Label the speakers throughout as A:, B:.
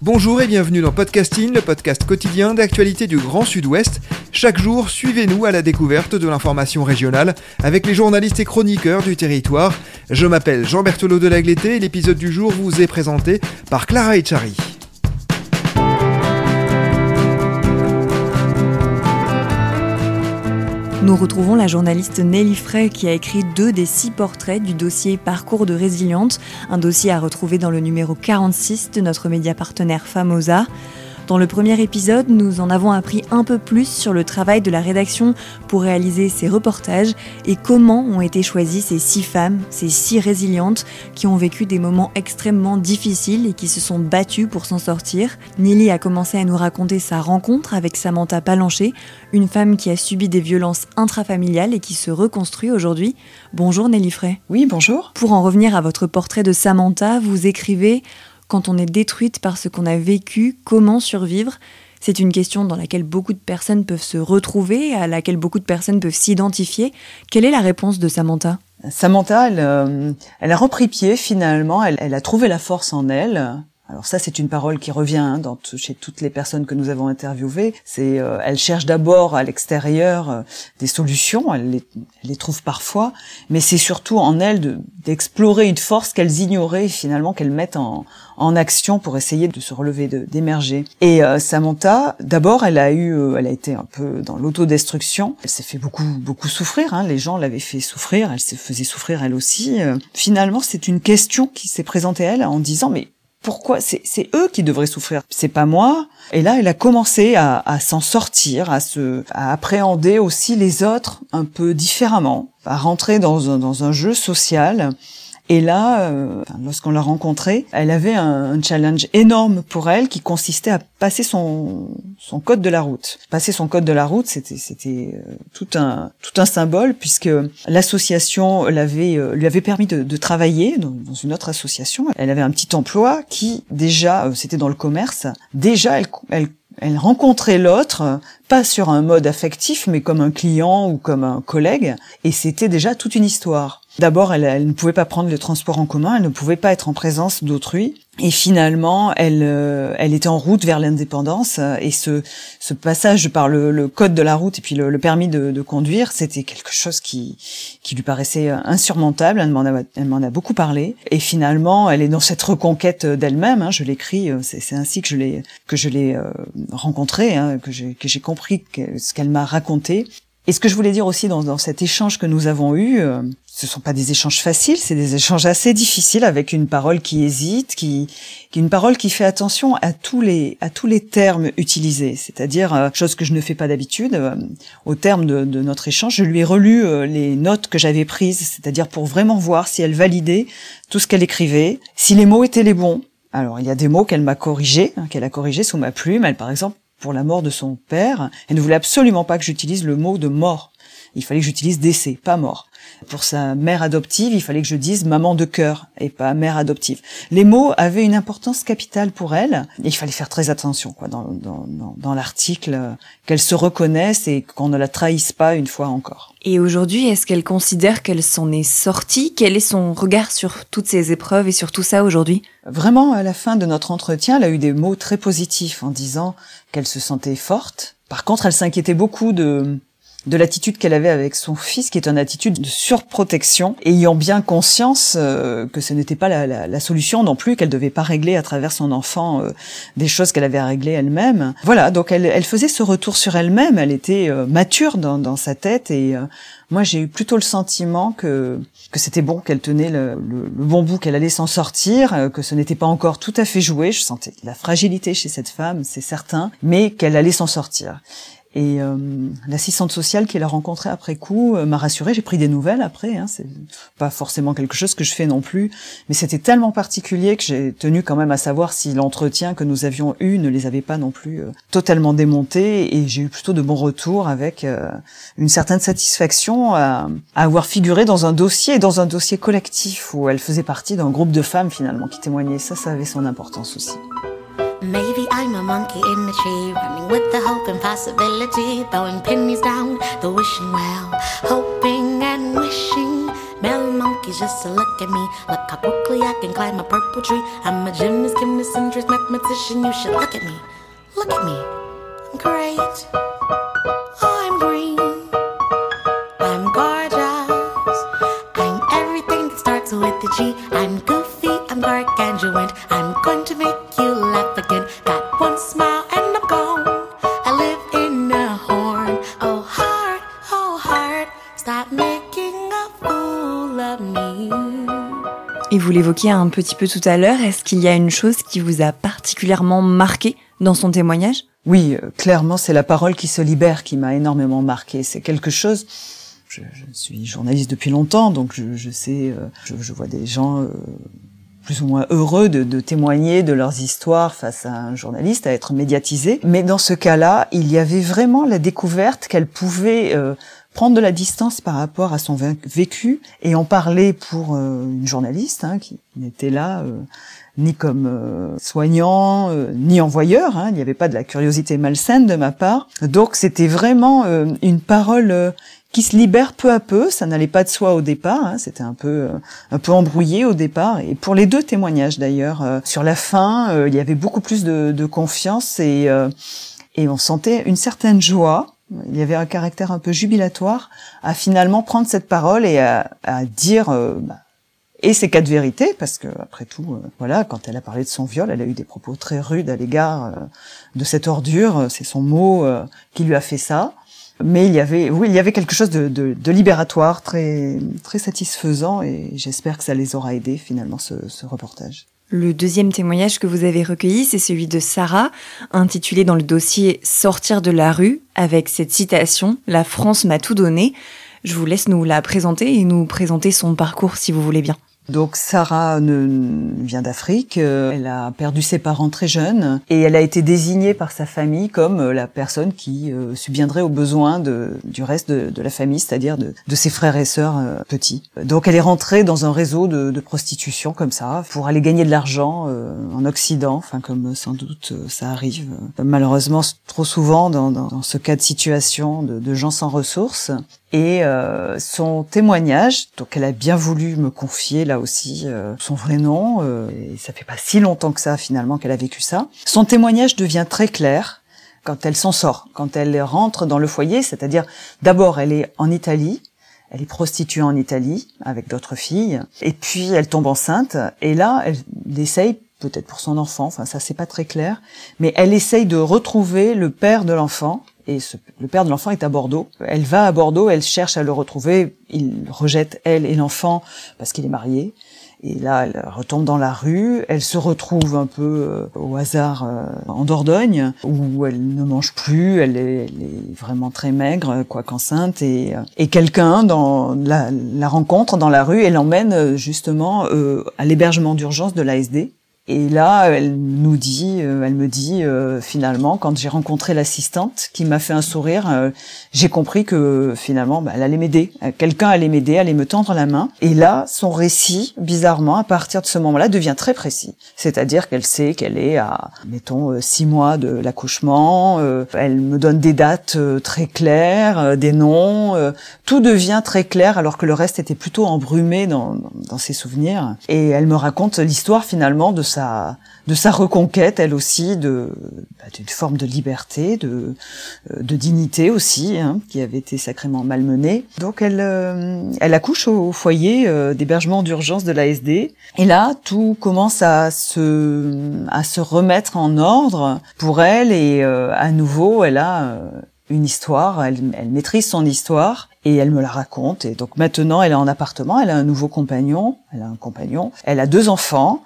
A: Bonjour et bienvenue dans Podcasting, le podcast quotidien d'actualité du Grand Sud-Ouest. Chaque jour, suivez-nous à la découverte de l'information régionale avec les journalistes et chroniqueurs du territoire. Je m'appelle Jean Berthelot de Lagleté et l'épisode du jour vous est présenté par Clara Echari.
B: Nous retrouvons la journaliste Nelly Frey qui a écrit deux des six portraits du dossier Parcours de résiliente, un dossier à retrouver dans le numéro 46 de notre média partenaire Famosa. Dans le premier épisode, nous en avons appris un peu plus sur le travail de la rédaction pour réaliser ces reportages et comment ont été choisies ces six femmes, ces six résilientes qui ont vécu des moments extrêmement difficiles et qui se sont battues pour s'en sortir. Nelly a commencé à nous raconter sa rencontre avec Samantha Palancher, une femme qui a subi des violences intrafamiliales et qui se reconstruit aujourd'hui. Bonjour Nelly Frey.
C: Oui, bonjour.
B: Pour en revenir à votre portrait de Samantha, vous écrivez quand on est détruite par ce qu'on a vécu, comment survivre? C'est une question dans laquelle beaucoup de personnes peuvent se retrouver, à laquelle beaucoup de personnes peuvent s'identifier. Quelle est la réponse de Samantha?
C: Samantha, elle, euh, elle, a repris pied finalement, elle, a trouvé la force en elle. Alors ça, c'est une parole qui revient hein, dans chez toutes les personnes que nous avons interviewées. C'est, euh, elle cherche d'abord à l'extérieur euh, des solutions, elle les, elle les, trouve parfois, mais c'est surtout en elle d'explorer une force qu'elles ignoraient finalement qu'elles mettent en, en, action pour essayer de se relever, d'émerger. Et euh, Samantha, d'abord, elle a eu, euh, elle a été un peu dans l'autodestruction. Elle s'est fait beaucoup, beaucoup souffrir. Hein. Les gens l'avaient fait souffrir, elle se faisait souffrir elle aussi. finalement, c'est une question qui s'est présentée à elle en disant mais pourquoi c'est eux qui devraient souffrir, c'est pas moi. Et là, elle a commencé à, s'en sortir, à se, à appréhender aussi les autres un peu différemment, à rentrer dans un, dans un jeu social et là, euh, lorsqu'on l'a rencontrée, elle avait un, challenge énorme pour elle qui consistait à passer son, son code de la route. Passer son code de la route, c'était c'était euh, tout un tout un symbole puisque l'association l'avait euh, lui avait permis de, de travailler dans, dans, une autre association. Elle avait un petit emploi qui déjà euh, c'était dans le commerce. Déjà, elle, elle elle rencontrait l'autre, pas sur un mode affectif, mais comme un client ou comme un collègue, et c'était déjà toute une histoire. D'abord, elle, elle, ne pouvait pas prendre le transport en commun, elle ne pouvait pas être en présence d'autrui. Et finalement, elle, euh, elle était en route vers l'indépendance. Et ce, ce passage par le, le, code de la route et puis le, le permis de, de conduire, c'était quelque chose qui, qui lui paraissait insurmontable. Elle m'en a, a beaucoup parlé. Et finalement, elle est dans cette reconquête d'elle-même. Hein, je l'écris, euh, c'est, c'est ainsi que je l'ai euh, rencontrée, hein, que j'ai compris ce qu'elle m'a raconté. Et ce que je voulais dire aussi dans, dans cet échange que nous avons eu, euh, ce sont pas des échanges faciles, c'est des échanges assez difficiles avec une parole qui hésite, qui, qui une parole qui fait attention à tous les à tous les termes utilisés, c'est-à-dire euh, chose que je ne fais pas d'habitude. Euh, au terme de, de, notre échange, je lui ai relu euh, les notes que j'avais prises, c'est-à-dire pour vraiment voir si elle validait tout ce qu'elle écrivait, si les mots étaient les bons. Alors il y a des mots qu'elle m'a corrigés, hein, qu'elle a corrigés sous ma plume. Elle par exemple pour la mort de son père, elle ne voulait absolument pas que j'utilise le mot de mort. Il fallait que j'utilise décès, pas mort. Pour sa mère adoptive, il fallait que je dise maman de cœur et pas mère adoptive. Les mots avaient une importance capitale pour elle et il fallait faire très attention quoi dans, dans, dans, dans l'article, qu'elle se reconnaisse et qu'on ne la trahisse pas une fois encore.
B: Et aujourd'hui, est-ce qu'elle considère qu'elle s'en est sortie? Quel est son regard sur toutes ces épreuves et sur tout ça aujourd'hui?
C: Vraiment, à la fin de notre entretien, elle a eu des mots très positifs en disant qu'elle se sentait forte. Par contre, elle s'inquiétait beaucoup de de l'attitude qu'elle avait avec son fils, qui est une attitude de surprotection, ayant bien conscience euh, que ce n'était pas la, la, solution non plus, qu'elle devait pas régler à travers son enfant euh, des choses qu'elle avait à régler elle-même. Voilà, donc elle, faisait ce retour sur elle-même, elle était euh, mature dans, sa tête et moi j'ai eu plutôt le sentiment que que c'était bon, qu'elle tenait le, le, bon bout, qu'elle allait s'en sortir, que ce n'était pas encore tout à fait joué. Je sentais la fragilité chez cette femme, c'est certain, mais qu'elle allait s'en sortir. Et euh, l'assistante sociale qui l'a rencontrée après coup euh, m'a rassurée. J'ai pris des nouvelles après. Hein, c'est pas forcément quelque chose que je fais non plus, mais c'était tellement particulier que j'ai tenu quand même à savoir si l'entretien que nous avions eu ne les avait pas non plus euh, totalement démontés. Et j'ai eu plutôt de bons retours avec une certaine satisfaction à, à, avoir figuré dans un dossier, dans un dossier collectif où elle faisait partie d'un groupe de femmes finalement qui témoignaient. Ça, ça avait son importance aussi. Maybe I'm a monkey in the tree, running with the hope and possibility, throwing pennies down the wishing well, hoping and wishing. Male monkeys just to look at me, look how quickly I can climb a purple tree. I'm a gymnast, chemist, interest, mathematician. You should look at me, look at me. I'm great. I'm green. I'm gorgeous. I'm everything that starts with a G. I'm goofy. I'm gargantuan. I'm going to make
B: Et vous l'évoquiez un petit peu tout à l'heure, est-ce qu'il y a une chose qui vous a particulièrement marqué dans son témoignage?
C: Oui, euh, clairement, c'est la parole qui se libère qui m'a énormément marqué. C'est quelque chose. Je, suis journaliste depuis longtemps, donc je, sais, euh, je, vois des gens euh, plus ou moins heureux de, témoigner de leurs histoires face à un journaliste, à être médiatisé. Mais dans ce cas-là, il y avait vraiment la découverte qu'elle pouvait prendre de la distance par rapport à son vécu et en parler pour euh, une journaliste hein, qui n'était là euh, ni comme euh, soignant ni envoyeur. Hein, il n'y avait pas de la curiosité malsaine de ma part. Donc c'était vraiment une parole qui se libère peu à peu. Ça n'allait pas de soi au départ. Hein, c'était un peu un peu embrouillé au départ. Et pour les deux témoignages d'ailleurs, sur la fin, il y avait beaucoup plus de, de confiance et et on sentait une certaine joie il y avait un caractère un peu jubilatoire à finalement prendre cette parole et à, dire euh, bah, et ces quatre vérités parce que après tout euh, voilà quand elle a parlé de son viol elle a eu des propos très rudes à l'égard euh, de cette ordure c'est son mot qui lui a fait ça mais il y avait oui il y avait quelque chose de, de, de libératoire très très satisfaisant et j'espère que ça les aura aidés finalement ce, ce reportage
B: le deuxième témoignage que vous avez recueilli, c'est celui de Sarah, intitulé dans le dossier Sortir de la rue, avec cette citation La France m'a tout donné. Je vous laisse nous la présenter et nous présenter son parcours si vous voulez bien.
C: Donc Sarah vient d'Afrique, euh, elle a perdu ses parents très jeunes et elle a été désignée par sa famille comme euh, la personne qui euh, subviendrait aux besoins du reste de, la famille, c'est-à-dire de, ses frères et sœurs petits. Donc elle est rentrée dans un réseau de, prostitution comme ça pour aller gagner de l'argent en Occident, enfin comme sans doute ça arrive malheureusement trop souvent dans ce cas de situation de, gens sans ressources. Et euh, son témoignage, donc elle a bien voulu me confier là aussi euh, son vrai nom, euh, et ça fait pas si longtemps que ça finalement qu'elle a vécu ça. Son témoignage devient très clair quand elle s'en sort, quand elle rentre dans le foyer, c'est-à-dire d'abord elle est en Italie, elle est prostituée en Italie avec d'autres filles, et puis elle tombe enceinte, et là elle essaye peut-être pour son enfant, enfin ça c'est pas très clair, mais elle essaye de retrouver le père de l'enfant et le père de l'enfant est à Bordeaux. Elle va à Bordeaux, elle cherche à le retrouver, il rejette elle et l'enfant parce qu'il est marié. Et là, elle retombe dans la rue, elle se retrouve un peu euh, au hasard euh, en Dordogne, où elle ne mange plus, elle est, vraiment très maigre, quoi qu'enceinte, et, euh, et quelqu'un dans la, la, rencontre dans la rue et l'emmène justement à l'hébergement d'urgence de l'ASD. Et là, elle nous dit, euh, elle me dit euh, finalement, quand j'ai rencontré l'assistante qui m'a fait un sourire, euh, j'ai compris que finalement, bah, elle allait m'aider. Quelqu'un allait m'aider, allait me tendre la main. Et là, son récit, bizarrement, à partir de ce moment-là, devient très précis. C'est-à-dire qu'elle sait qu'elle est à, mettons, six mois de l'accouchement. elle me donne des dates très claires, des noms. tout devient très clair, alors que le reste était plutôt embrumé dans, dans ses souvenirs. Et elle me raconte l'histoire finalement de sa de sa reconquête, elle aussi, de bah, d'une forme de liberté, de euh, de dignité aussi, hein, qui avait été sacrément malmenée. Donc elle euh, elle accouche au, foyer euh, d'hébergement d'urgence de l'ASD. Et là, tout commence à se à se remettre en ordre pour elle et à nouveau, elle a une histoire, elle, elle, maîtrise son histoire et elle me la raconte. Et donc maintenant, elle est en appartement, elle a un nouveau compagnon, elle a un compagnon, elle a deux enfants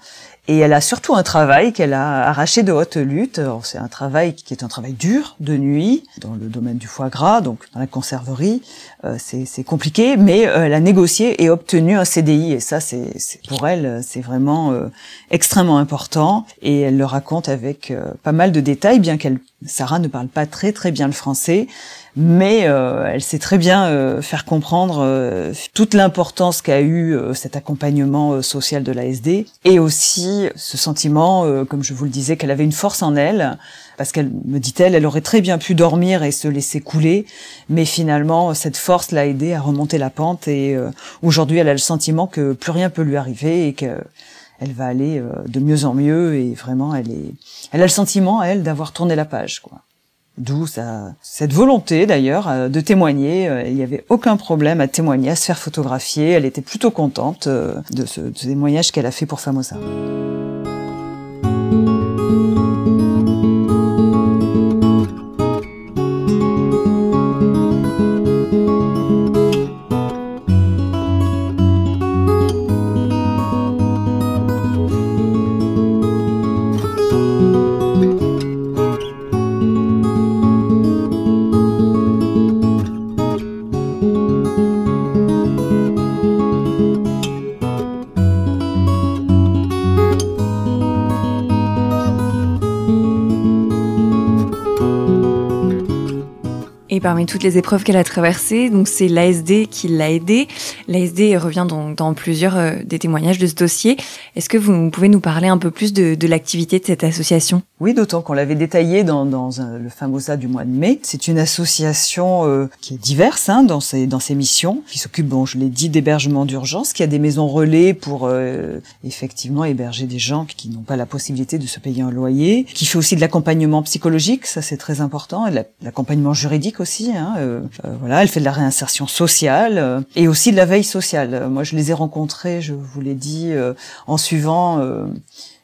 C: Et elle a surtout un travail qu'elle a arraché de haute lutte. C'est un travail qui est un travail dur, de nuit, dans le domaine du foie gras, donc dans la conserverie. Euh, c'est compliqué, mais euh, elle a négocié et obtenu un CDI. Et ça, c'est pour elle, c'est vraiment euh, extrêmement important. Et elle le raconte avec pas mal de détails, bien qu'elle, Sarah ne parle pas très très bien le français mais euh, elle sait très bien euh, faire comprendre euh, toute l'importance qu'a eu cet accompagnement social de l'ASD et aussi ce sentiment, comme je vous le disais, qu'elle avait une force en elle, parce qu'elle me dit-elle, elle aurait très bien pu dormir et se laisser couler, mais finalement cette force l'a aidée à remonter la pente et aujourd'hui elle a le sentiment que plus rien peut lui arriver et que elle va aller de mieux en mieux et vraiment elle est, elle a le sentiment elle d'avoir tourné la page quoi. D'où cette volonté d'ailleurs euh, de témoigner. Euh, il n'y avait aucun problème à témoigner, à se faire photographier. Elle était plutôt contente euh, de ce, témoignage qu'elle a fait pour Famosa.
B: Parmi toutes les épreuves qu'elle a traversées, donc c'est l'ASD qui l'a aidée. L'ASD revient dans, dans plusieurs euh, des témoignages de ce dossier. Est-ce que vous pouvez nous parler un peu plus de, de l'activité de cette association?
C: Oui, d'autant qu'on l'avait détaillé dans, dans le Famosa du mois de mai. C'est une association euh, qui est diverse hein, dans, ses, dans ses missions, qui s'occupe, bon, je l'ai dit, d'hébergement d'urgence, qui a des maisons relais pour euh, effectivement héberger des gens qui n'ont pas la possibilité de se payer un loyer, qui fait aussi de l'accompagnement psychologique, ça c'est très important, et l'accompagnement juridique aussi Hein, euh, euh, voilà, elle fait de la réinsertion sociale euh, et aussi de la veille sociale. Moi, je les ai rencontrés, je vous l'ai dit, en suivant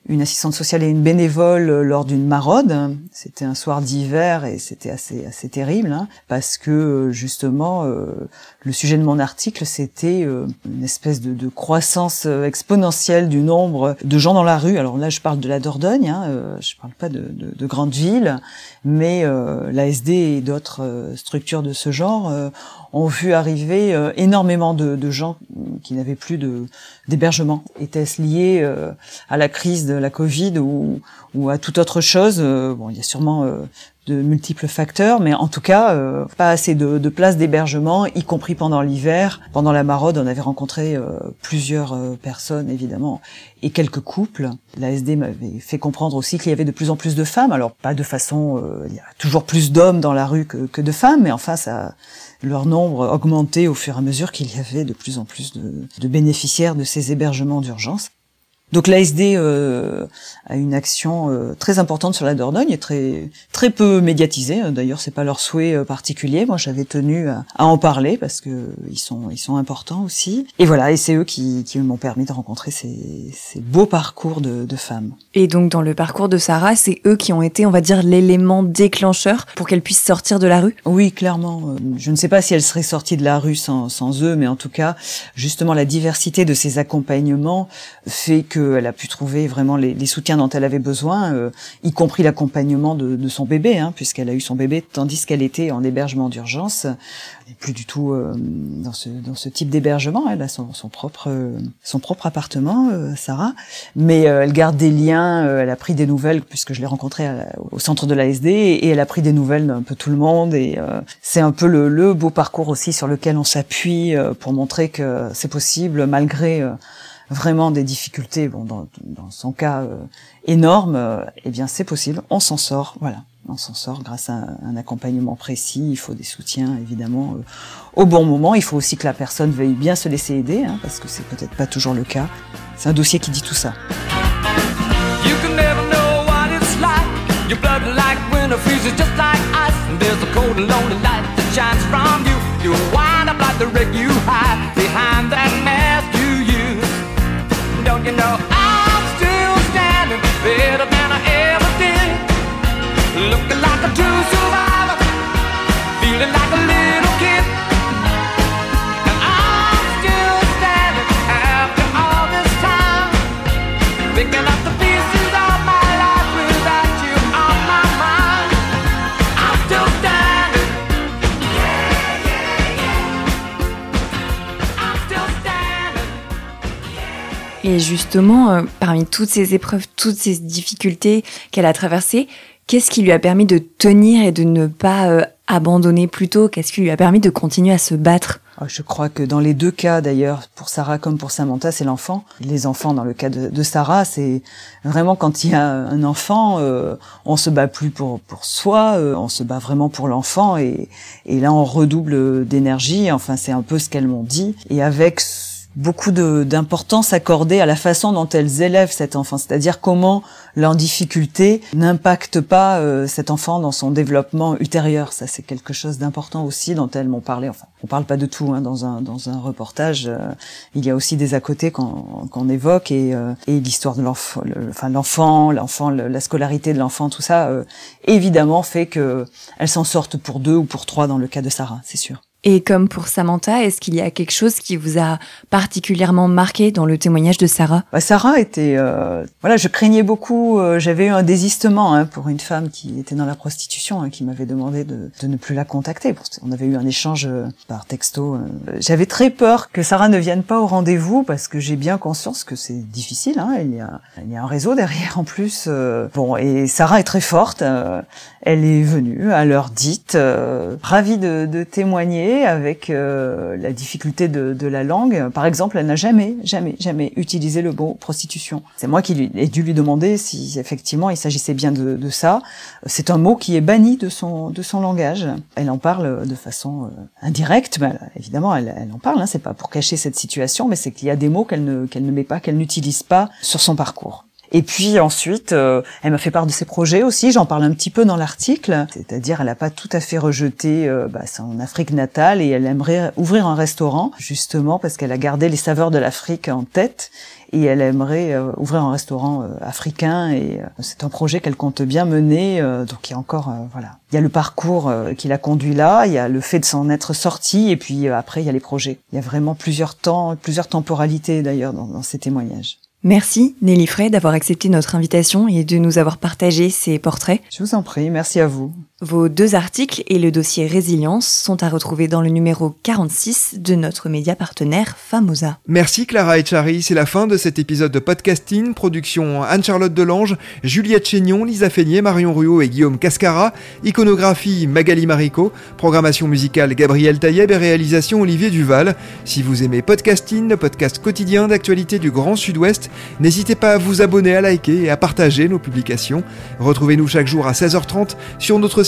C: une assistante sociale et une bénévole lors d'une maraude. C'était un soir d'hiver et c'était assez assez terrible hein, parce que justement le sujet de mon article c'était une espèce de, croissance exponentielle du nombre de gens dans la rue. Alors là je parle de la Dordogne, hein, je parle pas de, de, de grandes villes, mais euh, l'ASD et d'autres euh, structures de ce genre euh, ont vu arriver euh, énormément de, gens qui n'avaient plus d'hébergement. Était-ce lié à la crise de la Covid ou, ou à toute autre chose? Bon, il y a sûrement de multiples facteurs, mais en tout cas, euh, pas assez de, de places d'hébergement, y compris pendant l'hiver. Pendant la maraude, on avait rencontré euh, plusieurs euh, personnes, évidemment, et quelques couples. L'ASD m'avait fait comprendre aussi qu'il y avait de plus en plus de femmes. Alors, pas de façon... il y a toujours plus d'hommes dans la rue que, que, de femmes, mais enfin, ça leur nombre augmentait au fur et à mesure qu'il y avait de plus en plus de, de bénéficiaires de ces hébergements d'urgence. Donc l'ASD euh, a une action euh, très importante sur la Dordogne et très très peu médiatisée. D'ailleurs, c'est pas leur souhait euh, particulier. Moi, j'avais tenu à, en parler parce que ils sont ils sont importants aussi. Et voilà, et c'est eux qui, qui m'ont permis de rencontrer ces, ces beaux parcours de, de, femmes.
B: Et donc dans le parcours de Sarah, c'est eux qui ont été, on va dire, l'élément déclencheur pour qu'elle puisse sortir de la rue?
C: Oui, clairement. Je ne sais pas si elle serait sortie de la rue sans, sans eux, mais en tout cas, justement, la diversité de ces accompagnements fait que elle a pu trouver vraiment les, soutiens dont elle avait besoin, euh, y compris l'accompagnement de, son bébé, hein, puisqu'elle a eu son bébé tandis qu'elle était en hébergement d'urgence. N'est plus du tout euh, dans, ce, dans ce type d'hébergement. Elle a son, propre son propre appartement, euh, Sarah, mais elle garde des liens. elle a pris des nouvelles puisque je l'ai rencontrée au centre de l'ASD et, elle a pris des nouvelles d'un peu tout le monde. Et c'est un peu le, le, beau parcours aussi sur lequel on s'appuie pour montrer que c'est possible malgré vraiment des difficultés, bon, dans, son cas euh, énorme, euh, eh bien c'est possible, on s'en sort, voilà, on s'en sort grâce à un, accompagnement précis. Il faut des soutiens évidemment euh, au bon moment. Il faut aussi que la personne veuille bien se laisser aider, hein, parce que c'est peut-être pas toujours le cas. C'est un dossier qui dit tout ça.
B: Et justement, euh, parmi toutes ces épreuves, toutes ces difficultés qu'elle a traversées, qu'est-ce qui lui a permis de tenir et de ne pas euh, abandonner plus tôt? Qu'est-ce qui lui a permis de continuer à se battre?
C: Ah, je crois que dans les deux cas, d'ailleurs, pour Sarah comme pour Samantha, c'est l'enfant. Les enfants, dans le cas de, Sarah, c'est vraiment quand il y a un enfant, euh, on se bat plus pour pour soi, euh, on se bat vraiment pour l'enfant, et, et là on redouble d'énergie. Enfin, c'est un peu ce qu'elles m'ont dit. Et avec beaucoup d'importance accordée à la façon dont elles élèvent cet enfant, c'est-à-dire comment leur difficulté n'impacte pas euh, cet enfant dans son développement ultérieur. Ça, c'est quelque chose d'important aussi dont elles m'ont parlé. Enfin, on parle pas de tout hein, dans un dans un reportage. Euh, il y a aussi des à côté qu'on évoque et, euh, et l'histoire de l'enfant, enfin l'enfant, l'enfant, la scolarité de l'enfant, tout ça, évidemment fait que elles s'en sortent pour deux ou pour trois dans le cas de Sarah, c'est sûr.
B: Et comme pour Samantha, est-ce qu'il y a quelque chose qui vous a particulièrement marqué dans le témoignage de Sarah?
C: Bah, Sarah était, euh, voilà, je craignais beaucoup. Euh, j'avais eu un désistement hein, pour une femme qui était dans la prostitution, hein, qui m'avait demandé de, de, ne plus la contacter. On avait eu un échange euh, par texto. J'avais très peur que Sarah ne vienne pas au rendez-vous parce que j'ai bien conscience que c'est difficile. Hein, il y a, il y a un réseau derrière en plus. bon, et Sarah est très forte. elle est venue à l'heure dite, ravie de, de témoigner avec euh, la difficulté de, la langue. Par exemple, elle n'a jamais, jamais, jamais utilisé le mot prostitution. C'est moi qui ai dû lui demander si effectivement il s'agissait bien de, ça. C'est un mot qui est banni de son de son langage. Elle en parle de façon euh, indirecte, mais évidemment elle, elle en parle. Hein, c'est pas pour cacher cette situation, mais c'est qu'il y a des mots qu'elle ne qu'elle ne met pas, qu'elle n'utilise pas sur son parcours. Et puis ensuite, euh, elle m'a fait part de ses projets aussi. J'en parle un petit peu dans l'article. C'est-à-dire, elle n'a pas tout à fait rejeté euh, bah, son Afrique natale et elle aimerait ouvrir un restaurant justement parce qu'elle a gardé les saveurs de l'Afrique en tête et elle aimerait euh, ouvrir un restaurant africain et c'est un projet qu'elle compte bien mener. donc il y a encore voilà, il y a le parcours qui l'a conduit là, il y a le fait de s'en être sorti et puis après il y a les projets. Il y a vraiment plusieurs temps, plusieurs temporalités d'ailleurs dans, dans ces témoignages.
B: Merci Nelly Frey d'avoir accepté notre invitation et de nous avoir partagé ces portraits.
C: Je vous en prie, merci à vous.
B: Vos deux articles et le dossier Résilience sont à retrouver dans le numéro 46 de notre média partenaire Famosa.
A: Merci Clara Echari, c'est la fin de cet épisode de podcasting, production Anne-Charlotte Delange, Juliette Chénion, Lisa Feignet, Marion Ruot et Guillaume Cascara, iconographie Magali Marico, programmation musicale Gabriel Taïeb et réalisation Olivier Duval. Si vous aimez podcasting, le podcast quotidien d'actualité du Grand Sud-Ouest, n'hésitez pas à vous abonner, à liker et à partager nos publications. Retrouvez-nous chaque jour à 16h30 sur notre